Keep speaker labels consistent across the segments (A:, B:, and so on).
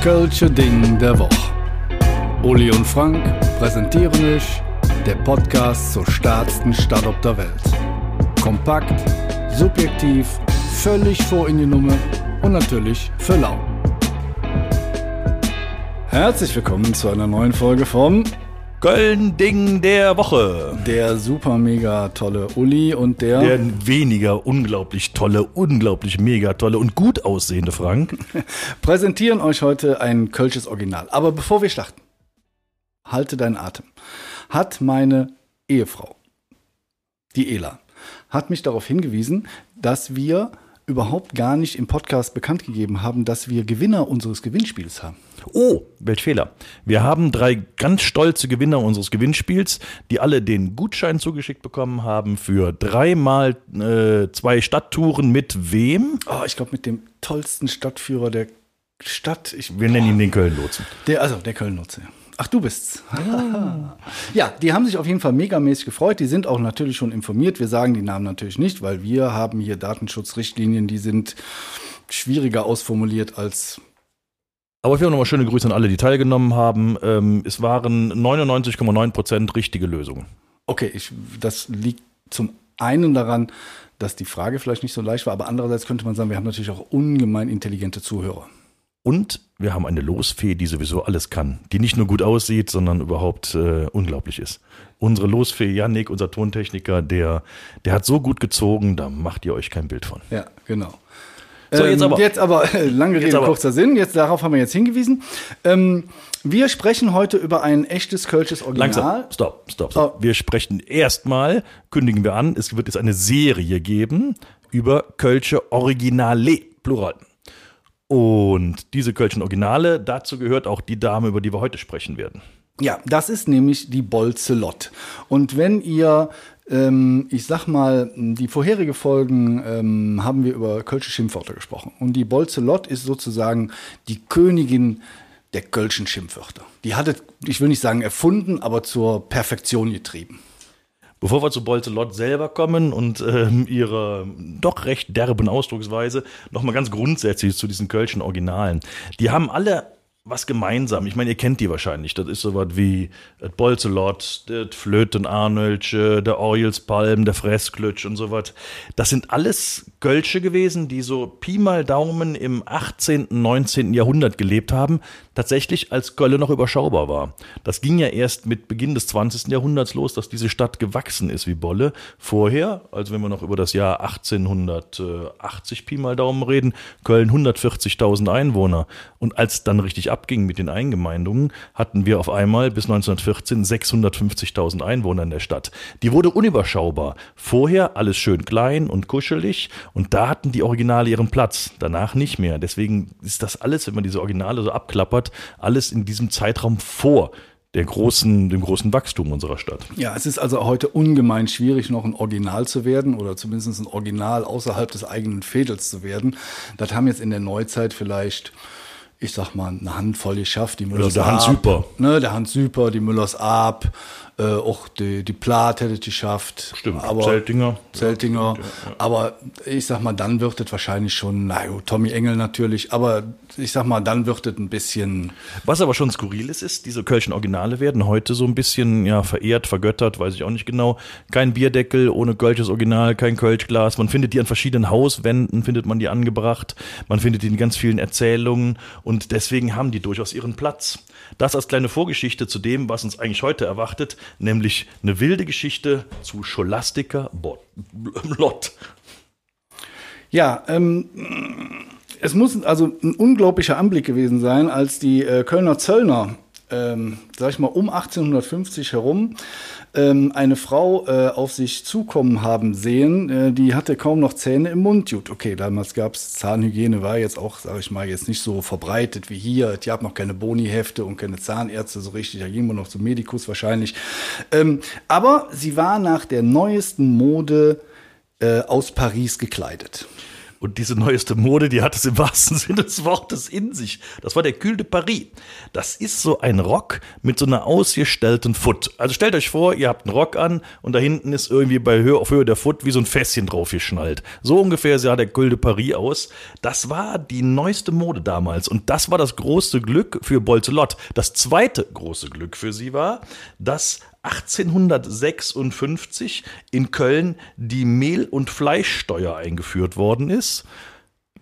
A: Kölsche Ding der Woche. Uli und Frank präsentieren euch der Podcast zur stärksten Stadt auf der Welt. Kompakt, subjektiv, völlig vor in die Nummer und natürlich für lau. Herzlich willkommen zu einer neuen Folge vom
B: Köln-Ding der Woche.
A: Der super mega tolle Uli und der,
B: Der weniger unglaublich tolle, unglaublich mega tolle und gut aussehende Frank.
A: präsentieren euch heute ein Kölsches Original. Aber bevor wir starten, halte deinen Atem. Hat meine Ehefrau, die Ela, hat mich darauf hingewiesen, dass wir überhaupt gar nicht im Podcast bekannt gegeben haben, dass wir Gewinner unseres Gewinnspiels haben.
B: Oh, welch Fehler. Wir haben drei ganz stolze Gewinner unseres Gewinnspiels, die alle den Gutschein zugeschickt bekommen haben für dreimal äh, zwei Stadttouren mit wem?
A: Oh, ich glaube mit dem tollsten Stadtführer der Stadt. Ich,
B: Wir nennen ihn den Köln-Lotsen.
A: Der, also der Köln-Nutze. Ach, du bist's. Ja. die haben sich auf jeden Fall megamäßig gefreut. Die sind auch natürlich schon informiert. Wir sagen die Namen natürlich nicht, weil wir haben hier Datenschutzrichtlinien, die sind schwieriger ausformuliert als.
B: Aber wir haben nochmal schöne Grüße an alle, die teilgenommen haben. Ähm, es waren 99,9 Prozent richtige Lösungen.
A: Okay, ich, das liegt zum einen daran, dass die Frage vielleicht nicht so leicht war, aber andererseits könnte man sagen, wir haben natürlich auch ungemein intelligente Zuhörer.
B: Und wir haben eine Losfee, die sowieso alles kann, die nicht nur gut aussieht, sondern überhaupt äh, unglaublich ist. Unsere Losfee Yannick, unser Tontechniker, der, der hat so gut gezogen, da macht ihr euch kein Bild von.
A: Ja, genau.
B: So, jetzt aber.
A: Jetzt aber, lange Rede,
B: aber.
A: kurzer Sinn. Jetzt, darauf haben wir jetzt hingewiesen. Ähm, wir sprechen heute über ein echtes Kölsches Original.
B: Langsam, stopp, stopp, stopp.
A: Oh.
B: Wir sprechen erstmal, kündigen wir an, es wird jetzt eine Serie geben über Kölsche Originale, Plural. Und diese Kölschen Originale, dazu gehört auch die Dame, über die wir heute sprechen werden.
A: Ja, das ist nämlich die Bolzelott. Und wenn ihr, ähm, ich sag mal, die vorherige Folgen ähm, haben wir über Kölsche Schimpfwörter gesprochen. Und die Bolzelott ist sozusagen die Königin der Kölschen Schimpfwörter. Die hatte, ich will nicht sagen erfunden, aber zur Perfektion getrieben.
B: Bevor wir zu Bolzelot selber kommen und ähm, ihrer doch recht derben Ausdrucksweise, nochmal ganz grundsätzlich zu diesen Kölschen Originalen. Die haben alle was gemeinsam. Ich meine, ihr kennt die wahrscheinlich. Das ist sowas wie das Bolzelot, das Flöten-Arnölsche, der Orjelspalm, der Fressklötsch und sowas. Das sind alles Kölsche gewesen, die so Pi mal Daumen im 18., 19. Jahrhundert gelebt haben, tatsächlich als Kölle noch überschaubar war. Das ging ja erst mit Beginn des 20. Jahrhunderts los, dass diese Stadt gewachsen ist wie Bolle. Vorher, also wenn wir noch über das Jahr 1880 Pi mal Daumen reden, Köln 140.000 Einwohner. Und als dann richtig abging mit den Eingemeindungen, hatten wir auf einmal bis 1914 650.000 Einwohner in der Stadt. Die wurde unüberschaubar. Vorher alles schön klein und kuschelig und da hatten die Originale ihren Platz, danach nicht mehr. Deswegen ist das alles, wenn man diese Originale so abklappert, alles in diesem Zeitraum vor der großen, dem großen Wachstum unserer Stadt.
A: Ja, es ist also heute ungemein schwierig, noch ein Original zu werden oder zumindest ein Original außerhalb des eigenen Fädels zu werden. Das haben jetzt in der Neuzeit vielleicht, ich sag mal, eine Handvoll geschafft. Die Müllers
B: der Hans Süper.
A: Ne, der Hans Süper, die Müllers Ab, äh, auch die, die Plath hätte es geschafft.
B: Stimmt,
A: aber,
B: Zeltinger.
A: Zeltinger. Aber ich sag mal, dann wird es wahrscheinlich schon, na gut, Tommy Engel natürlich, aber ich sag mal, dann wird es ein bisschen,
B: Was aber schon skurril ist, ist, diese Kölschen Originale werden heute so ein bisschen ja, verehrt, vergöttert, weiß ich auch nicht genau. Kein Bierdeckel ohne Kölsches Original, kein Kölschglas. Man findet die an verschiedenen Hauswänden, findet man die angebracht. Man findet die in ganz vielen Erzählungen und deswegen haben die durchaus ihren Platz. Das als kleine Vorgeschichte zu dem, was uns eigentlich heute erwartet, nämlich eine wilde Geschichte zu Scholastica Bot- Lott.
A: Ja, ähm, es muss also ein unglaublicher Anblick gewesen sein, als die äh, Kölner Zöllner, ähm, sag ich mal, um 1850 herum ähm, eine Frau äh, auf sich zukommen haben sehen, äh, die hatte kaum noch Zähne im Mund. Gut, okay, damals gab's Zahnhygiene, war jetzt auch, sag ich mal, jetzt nicht so verbreitet wie hier. Es gab noch keine Boni-Hefte und keine Zahnärzte so richtig, da ging man noch zum Medikus wahrscheinlich. Ähm, aber sie war nach der neuesten Mode äh, aus Paris gekleidet.
B: Und diese neueste Mode, die hat es im wahrsten Sinne des Wortes in sich. Das war der Cul de Paris. Das ist so ein Rock mit so einer ausgestellten Foot. Also stellt euch vor, ihr habt einen Rock an und da hinten ist irgendwie bei Höhe, auf Höhe der Foot wie so ein Fässchen drauf geschnallt. So ungefähr sah der Cul de Paris aus. Das war die neueste Mode damals. Und das war das große Glück für Bolzelot. Das zweite große Glück für sie war, dass 1856 in Köln die Mehl- und Fleischsteuer eingeführt worden ist.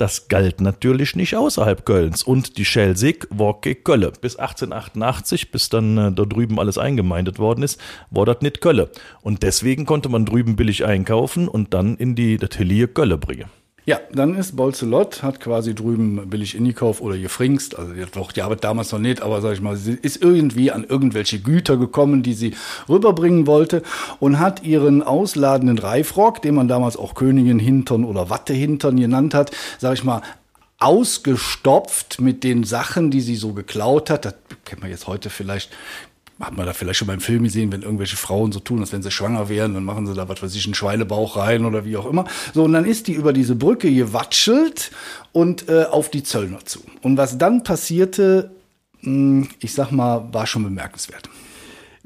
B: Das galt natürlich nicht außerhalb Kölns. Und die Schelsig war Kölle. Bis 1888, bis dann äh, da drüben alles eingemeindet worden ist, war das nicht Kölle. Und deswegen konnte man drüben billig einkaufen und dann in die Atelier Kölle bringen.
A: Ja, dann ist Bolzelot, hat quasi drüben billig Indikauf oder gefringst, also doch, die Arbeit damals noch nicht, aber sag ich mal, sie ist irgendwie an irgendwelche Güter gekommen, die sie rüberbringen wollte und hat ihren ausladenden Reifrock, den man damals auch Königin Hintern oder Wattehintern genannt hat, sag ich mal, ausgestopft mit den Sachen, die sie so geklaut hat. Das kennt man jetzt heute vielleicht hat man da vielleicht schon beim Film gesehen, wenn irgendwelche Frauen so tun, als wenn sie schwanger wären, dann machen sie da, was weiß ich, einen Schweinebauch rein oder wie auch immer. So, und dann ist die über diese Brücke gewatschelt und äh, auf die Zöllner zu. Und was dann passierte, mh, hm, ich sag mal, war schon bemerkenswert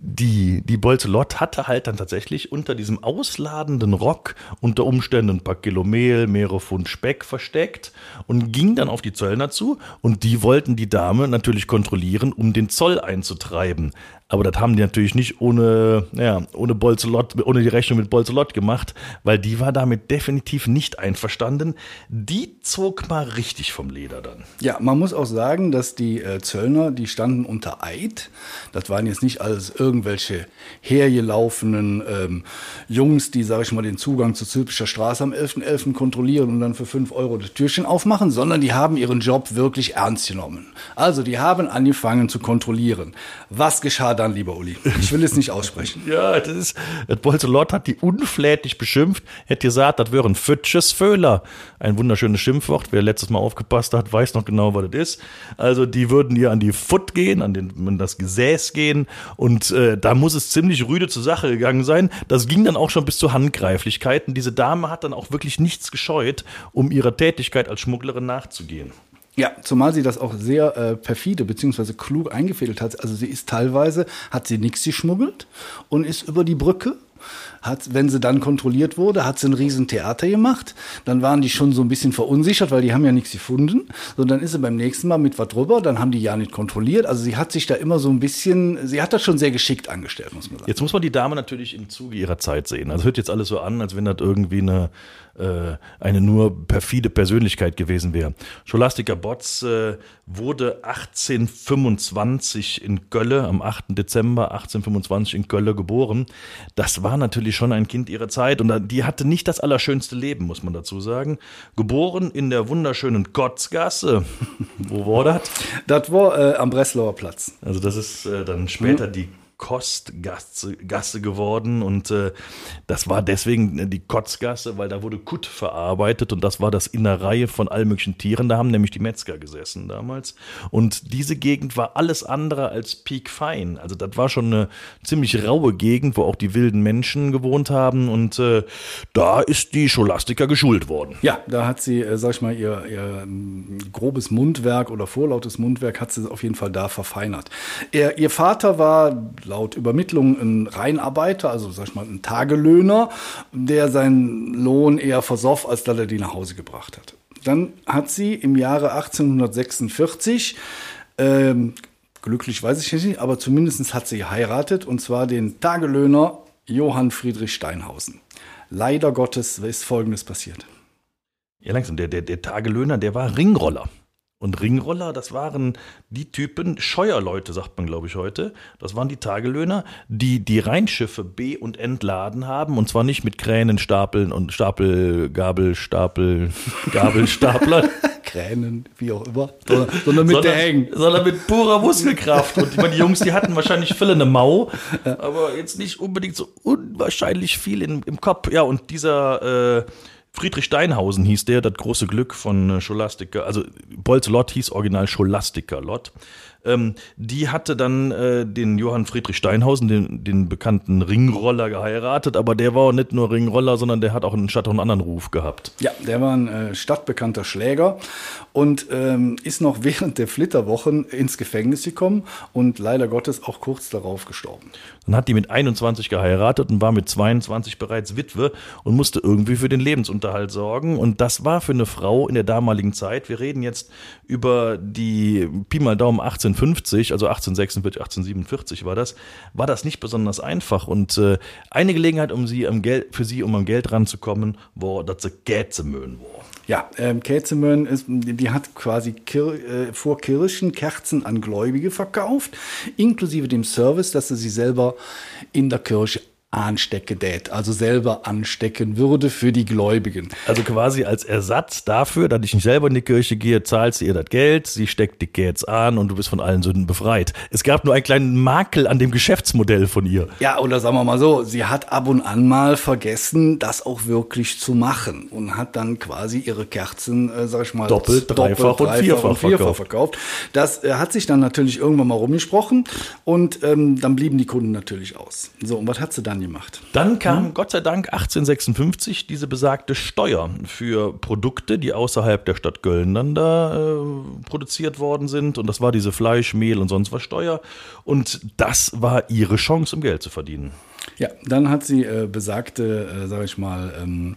B: die, die Bolzelot hatte halt dann tatsächlich unter diesem ausladenden Rock unter Umständen ein paar Kilo Mehl, mehrere Pfund Speck versteckt und ging dann auf die Zöllner zu und die wollten die Dame natürlich kontrollieren, um den Zoll einzutreiben. Aber das haben die natürlich nicht ohne, ja, ohne Bolzelot, ohne die Rechnung mit Bolzelot gemacht, weil die war damit definitiv nicht einverstanden. Die zog mal richtig vom Leder dann.
A: Ja, man muss auch sagen, dass die äh, Zöllner, die standen unter Eid. Das waren jetzt nicht alles irgendwelche hergelaufenen ähm, Jungs, die, sage ich mal, den Zugang zur Zülpischer Straße am 11.11. .11. kontrollieren und dann für 5 Euro das Türchen aufmachen, sondern die haben ihren Job wirklich ernst genommen. Also die haben angefangen zu kontrollieren. Was geschah dann, lieber Uli? Ich will es nicht aussprechen.
B: ja, das ist, das Bolsolot hat die unflätig beschimpft, hätte gesagt, das wäre ein Fütsches Föhler. Ein wunderschönes Schimpfwort. Wer letztes Mal aufgepasst hat, weiß noch genau, was das ist. Also, die würden ihr an die Foot gehen, an, den, an das Gesäß gehen und äh, da muss es ziemlich rüde zur Sache gegangen sein. Das ging dann auch schon bis zu Handgreiflichkeiten. Diese Dame hat dann auch wirklich nichts gescheut, um ihrer Tätigkeit als Schmugglerin nachzugehen.
A: Ja, zumal sie das auch sehr äh, perfide beziehungsweise klug eingefädelt hat. Also sie ist teilweise, hat sie nichts geschmuggelt und ist über die Brücke hat, wenn sie dann kontrolliert wurde, hat sie ein riesen Theater gemacht. Dann waren die schon so ein bisschen verunsichert, weil die haben ja nichts gefunden. So, dann ist sie beim nächsten Mal mit was drüber, dann haben die ja nicht kontrolliert. Also sie hat sich da immer so ein bisschen, sie hat das schon sehr geschickt angestellt, muss man sagen.
B: Jetzt muss man die Dame natürlich im Zuge ihrer Zeit sehen. Also hört jetzt alles so an, als wenn das irgendwie eine, äh, eine nur perfide Persönlichkeit gewesen wäre. Scholastica Botz äh, wurde 1825 in Gölle, am 8. Dezember 1825 in Gölle geboren. Das war natürlich schon ein Kind ihrer Zeit und die hatte nicht das allerschönste Leben, muss man dazu sagen. Geboren in der wunderschönen Kotzgasse. Wo war das?
A: Das war äh, am Breslauer Platz.
B: Also das ist äh, dann später mhm. die Kostgasse Gasse geworden und äh, das war deswegen die Kotzgasse, weil da wurde Kutt verarbeitet und das war das Innereie von allen möglichen Tieren. Da haben nämlich die Metzger gesessen damals und diese Gegend war alles andere als piekfein. Also das war schon eine ziemlich raue Gegend, wo auch die wilden Menschen gewohnt haben und äh, da ist die Scholastika geschult worden.
A: Ja, da hat sie, äh, sag ich mal, ihr, ihr ähm, grobes Mundwerk oder vorlautes Mundwerk hat sie auf jeden Fall da verfeinert. Er, ihr Vater war laut Übermittlung ein Reinarbeiter, also sag ich mal ein Tagelöhner, der seinen Lohn eher versoff, als dass er die nach Hause gebracht hat. Dann hat sie im Jahre 1846 ähm, glücklich weiß ich nicht, aber zumindest hat sie geheiratet und zwar den Tagelöhner Johann Friedrich Steinhausen. Leider Gottes ist Folgendes passiert.
B: Ja, langsam, der, der, der Tagelöhner, der war Ringroller. Und Ringroller, das waren die Typen, Scheuerleute, sagt man, glaube ich, heute. Das waren die Tagelöhner, die die Rheinschiffe be- und entladen haben. Und zwar nicht mit Kränen, Stapeln und Stapel, Gabel, Stapel, Gabelstapler.
A: Kränen, wie auch immer. Sondern, sondern mit
B: sondern,
A: der Hängen.
B: Sondern mit purer Muskelkraft. Und meine, die Jungs, die hatten wahrscheinlich viele eine Mau, aber jetzt nicht unbedingt so unwahrscheinlich viel in, im Kopf. Ja, und dieser äh, Friedrich Steinhausen hieß der, das große Glück von äh, Scholastica, also Bolz Lott hieß original Scholastica Lott. Ähm, die hatte dann äh, den Johann Friedrich Steinhausen, den, den bekannten Ringroller, geheiratet, aber der war nicht nur Ringroller, sondern der hat auch in Stadt einen anderen Ruf gehabt.
A: Ja, der war ein äh, stadtbekannter Schläger und ähm, ist noch während der Flitterwochen ins Gefängnis gekommen und leider Gottes auch kurz darauf gestorben.
B: Dann hat die mit 21 geheiratet und war mit 22 bereits Witwe und musste irgendwie für den Lebensunterhalt sorgen. Und das war für eine Frau in der damaligen Zeit, wir reden jetzt über die Pi mal Daumen 1850, also 1846, 1847 war das, war das nicht besonders einfach. Und äh, eine Gelegenheit, um sie am Geld, für sie, um am Geld ranzukommen, war, dass sie Gätzemöhen war.
A: Ja, ähm, Kätzemön ist, die hat quasi Kir äh, vor Kirchen Kerzen an Gläubige verkauft, inklusive dem Service, dass sie sie selber in der Kirche anstecke dät, also selber anstecken würde für die Gläubigen.
B: Also quasi als Ersatz dafür, dass ich nicht selber in die Kirche gehe, zahlst du ihr das Geld, sie steckt die Gates an und du bist von allen Sünden befreit. Es gab nur einen kleinen Makel an dem Geschäftsmodell von ihr.
A: Ja, oder sagen wir mal so, sie hat ab und an mal vergessen, das auch wirklich zu machen und hat dann quasi ihre Kerzen, äh, sag ich mal,
B: doppelt, dreifach, und, vierfach und vierfach, verkauft.
A: Das äh, hat sich dann natürlich irgendwann mal rumgesprochen und ähm, dann blieben die Kunden natürlich aus. So, und was hat sie dann gemacht.
B: Dann kam hm? Gott sei Dank 1856 diese besagte Steuer für Produkte, die außerhalb der Stadt Köln dann da äh, produziert worden sind. Und das war diese Fleisch, Mehl und sonst was Steuer. Und das war ihre Chance, um Geld zu verdienen.
A: Ja, dann hat sie äh, besagte, äh, sage ich mal, ähm,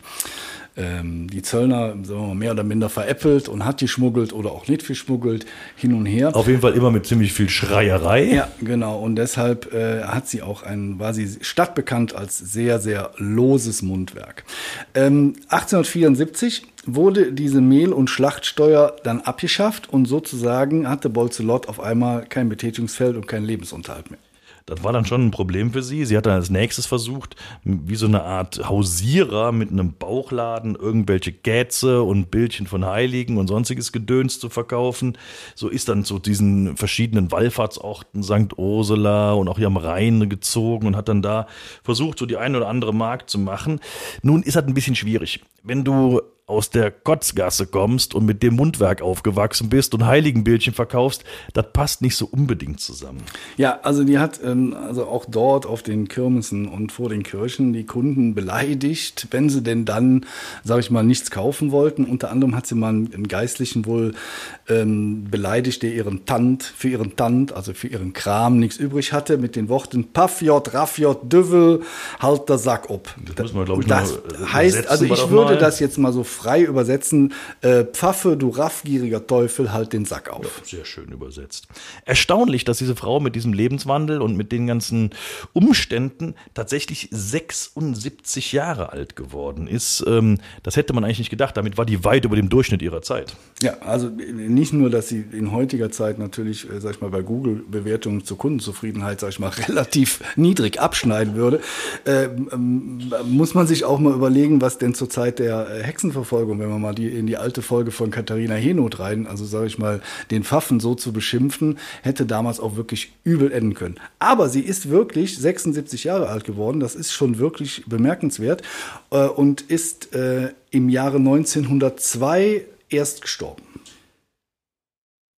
A: ähm, die Zöllner sagen wir, mehr oder minder veräppelt und hat geschmuggelt oder auch nicht geschmuggelt, hin und her.
B: Auf jeden Fall immer mit ziemlich viel Schreierei.
A: Ja, genau. Und deshalb äh, hat sie auch ein, war sie stadtbekannt als sehr, sehr loses Mundwerk. Ähm, 1874 wurde diese Mehl- und Schlachtsteuer dann abgeschafft und sozusagen hatte Bolzelot auf einmal kein Betätigungsfeld und keinen Lebensunterhalt mehr.
B: Das war dann schon ein Problem für sie. Sie hat dann als nächstes versucht, wie so eine Art Hausierer mit einem Bauchladen irgendwelche Gäze und Bildchen von Heiligen und sonstiges Gedöns zu verkaufen. So ist dann zu diesen verschiedenen Wallfahrtsorten St. Ursula und auch hier am Rhein gezogen und hat dann da versucht, so die eine oder andere Markt zu machen. Nun ist das ein bisschen schwierig. Wenn du aus der Kotzgasse kommst und mit dem Mundwerk aufgewachsen bist und Heiligenbildchen verkaufst, das passt nicht so unbedingt zusammen.
A: Ja, also die hat ähm, also auch dort auf den Kirmessen und vor den Kirchen die Kunden beleidigt, wenn sie denn dann, sage ich mal, nichts kaufen wollten. Unter anderem hat sie mal einen Geistlichen wohl ähm, beleidigt, der ihren Tant, für ihren Tant, also für ihren Kram nichts übrig hatte, mit den Worten Paffjot, Raffjot, Düvel, halt der Sack ob.
B: Das, ich,
A: das noch heißt, also ich würde das jetzt mal so frei übersetzen, äh, Pfaffe, du raffgieriger Teufel, halt den Sack auf.
B: Sehr schön übersetzt. Erstaunlich, dass diese Frau mit diesem Lebenswandel und mit den ganzen Umständen tatsächlich 76 Jahre alt geworden ist. Ähm, das hätte man eigentlich nicht gedacht. Damit war die weit über dem Durchschnitt ihrer Zeit.
A: Ja, also nicht nur, dass sie in heutiger Zeit natürlich, äh, sag ich mal, bei Google-Bewertungen zur Kundenzufriedenheit, sag ich mal, relativ niedrig abschneiden würde, äh, ähm, muss man sich auch mal überlegen, was denn zur Zeit der äh, Hexenverfolgung wenn man mal die, in die alte Folge von Katharina Henoth rein, also sage ich mal, den Pfaffen so zu beschimpfen, hätte damals auch wirklich übel enden können. Aber sie ist wirklich 76 Jahre alt geworden, das ist schon wirklich bemerkenswert äh, und ist äh, im Jahre 1902 erst gestorben.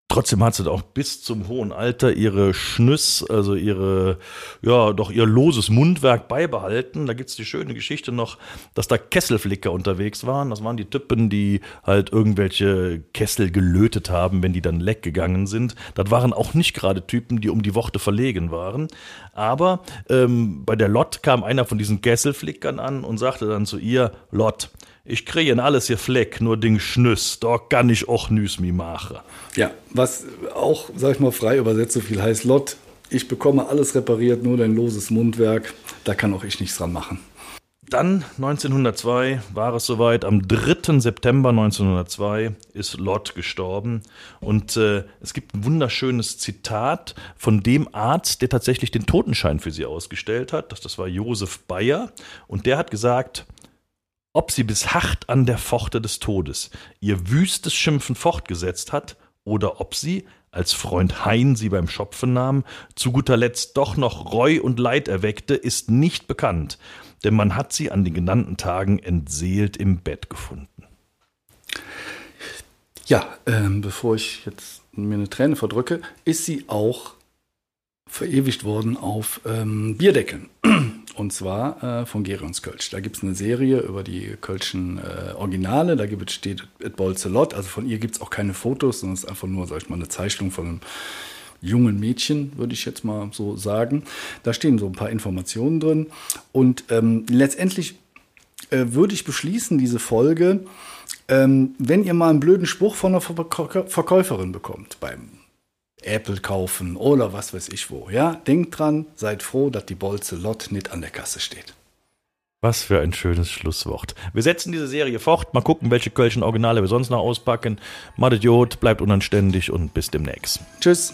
B: Trotzdem hat sie auch bis zum hohen Alter ihre Schnüss, also ihre, ja, doch ihr loses Mundwerk beibehalten. Da gibt's die schöne Geschichte noch, dass da Kesselflicker unterwegs waren. Das waren die Typen, die halt irgendwelche Kessel gelötet haben, wenn die dann leck gegangen sind. Das waren auch nicht gerade Typen, die um die Worte verlegen waren. Aber ähm, bei der Lot kam einer von diesen Kesselflickern an und sagte dann zu ihr, Lot, ich kriege in alles hier Fleck, nur Ding Schnüss, da kann ich auch nüs mi machen.
A: Ja, was auch, sag ich mal, frei übersetzt so viel heißt, Lot, ich bekomme alles repariert, nur dein loses Mundwerk, da kann auch ich nichts dran machen.
B: Dann 1902 war es soweit. Am 3. September 1902 ist Lott gestorben. Und äh, es gibt ein wunderschönes Zitat von dem Arzt, der tatsächlich den Totenschein für sie ausgestellt hat. Das, das war Josef Bayer. Und der hat gesagt, ob sie bis hart an der Pforte des Todes ihr wüstes Schimpfen fortgesetzt hat, oder ob sie, als Freund Hein sie beim Schopfen nahm, zu guter Letzt doch noch Reu und Leid erweckte, ist nicht bekannt, denn man hat sie an den genannten Tagen entseelt im Bett gefunden.
A: Ja, ähm, bevor ich jetzt mir eine Träne verdrücke, ist sie auch verewigt worden auf ähm, Bierdeckeln. Und zwar äh, von Gerions Kölsch. Da gibt es eine Serie über die Kölschen äh, Originale. Da gibt, steht Et Bolzelot. Also von ihr gibt es auch keine Fotos, sondern es ist einfach nur, sag ich mal, eine Zeichnung von einem jungen Mädchen, würde ich jetzt mal so sagen. Da stehen so ein paar Informationen drin. Und ähm, letztendlich äh, würde ich beschließen, diese Folge, ähm, wenn ihr mal einen blöden Spruch von einer Verkäuferin bekommt beim Apple kaufen oder was weiß ich wo. Ja, denkt dran, seid froh, dass die Bolze Lot nicht an der Kasse steht.
B: Was für ein schönes Schlusswort. Wir setzen diese Serie fort, mal gucken, welche Kölschen Originale wir sonst noch auspacken. Madet Jod, bleibt unanständig und bis demnächst.
A: Tschüss.